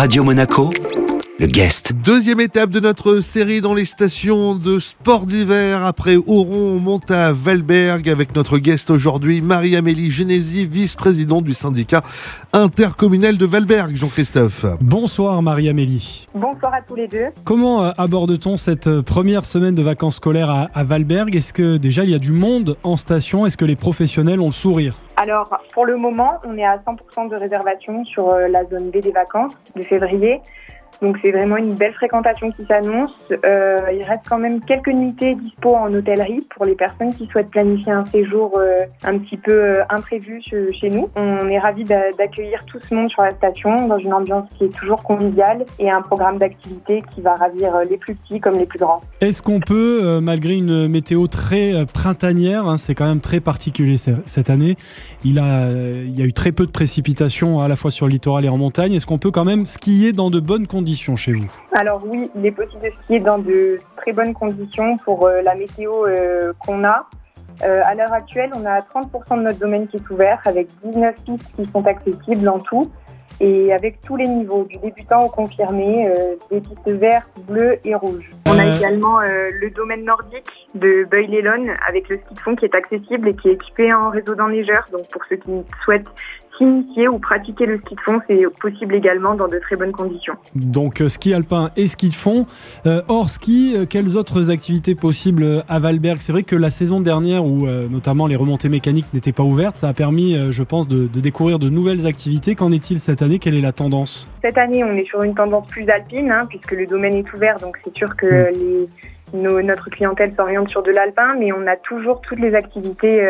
Radio Monaco, le guest. Deuxième étape de notre série dans les stations de sport d'hiver. Après Auron, on monte à Valberg avec notre guest aujourd'hui, Marie-Amélie Genesi, vice-présidente du syndicat intercommunal de Valberg. Jean-Christophe. Bonsoir Marie-Amélie. Bonsoir à tous les deux. Comment euh, aborde-t-on cette euh, première semaine de vacances scolaires à, à Valberg? Est-ce que déjà il y a du monde en station? Est-ce que les professionnels ont le sourire? Alors, pour le moment, on est à 100% de réservation sur euh, la zone B des vacances de février. Donc c'est vraiment une belle fréquentation qui s'annonce. Euh, il reste quand même quelques nuitées dispo en hôtellerie pour les personnes qui souhaitent planifier un séjour euh, un petit peu euh, imprévu che- chez nous. On est ravis d'a- d'accueillir tout ce monde sur la station dans une ambiance qui est toujours conviviale et un programme d'activités qui va ravir les plus petits comme les plus grands. Est-ce qu'on peut, malgré une météo très printanière, hein, c'est quand même très particulier ce- cette année, il, a, il y a eu très peu de précipitations à la fois sur le littoral et en montagne, est-ce qu'on peut quand même skier dans de bonnes conditions chez vous Alors oui, il est possible de skier dans de très bonnes conditions pour euh, la météo euh, qu'on a. Euh, à l'heure actuelle, on a 30% de notre domaine qui est ouvert avec 19 pistes qui sont accessibles en tout et avec tous les niveaux, du débutant au confirmé, euh, des pistes vertes, bleues et rouges. On a également euh, le domaine nordique de Beuil-les-Lônes avec le ski de fond qui est accessible et qui est équipé en réseau d'enneigeurs. Donc pour ceux qui souhaitent s'initier ou pratiquer le ski de fond, c'est possible également dans de très bonnes conditions. Donc euh, ski alpin et ski de fond. Euh, hors ski, euh, quelles autres activités possibles euh, à Valberg? C'est vrai que la saison dernière, où euh, notamment les remontées mécaniques n'étaient pas ouvertes, ça a permis, euh, je pense, de, de découvrir de nouvelles activités. Qu'en est-il cette année? Quelle est la tendance? Cette année, on est sur une tendance plus alpine, hein, puisque le domaine est ouvert, donc c'est sûr que les, nos- notre clientèle s'oriente sur de l'alpin, mais on a toujours toutes les activités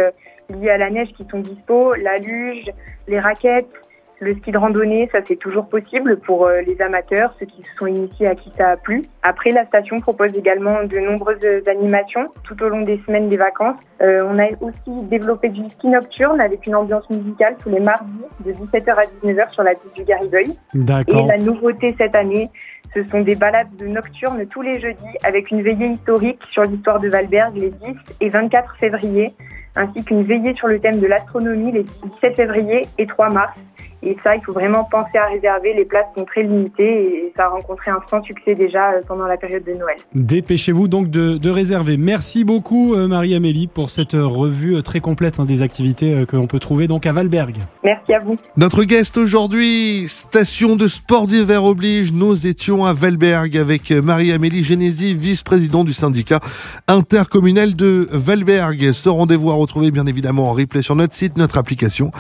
liées à la neige qui sont dispo, la luge, les raquettes, le ski de randonnée, ça c'est toujours possible pour euh, les amateurs, ceux qui se sont initiés à qui ça a plu. Après, la station propose également de nombreuses animations tout au long des semaines des vacances. Euh, on a aussi développé du ski nocturne avec une ambiance musicale tous les mardis de 17h à 19h sur la piste du Garibeuil. Et la nouveauté cette année, ce sont des balades de nocturnes tous les jeudis avec une veillée historique sur l'histoire de Valberg les 10 et 24 février, ainsi qu'une veillée sur le thème de l'astronomie les 17 février et 3 mars. Et ça, il faut vraiment penser à réserver. Les places sont très limitées et ça a rencontré un franc succès déjà euh, pendant la période de Noël. Dépêchez-vous donc de, de réserver. Merci beaucoup euh, Marie-Amélie pour cette euh, revue très complète hein, des activités que l'on peut trouver donc à Valberg. Merci à vous. Notre guest aujourd'hui, station de sport d'hiver oblige, nous étions à Valberg avec Marie-Amélie Genesi, vice-présidente du syndicat intercommunal de Valberg. Ce rendez-vous à retrouver bien évidemment en replay sur notre site, notre application,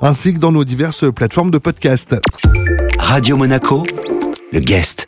ainsi que dans nos diverses plateformes de podcast. Radio Monaco, le guest.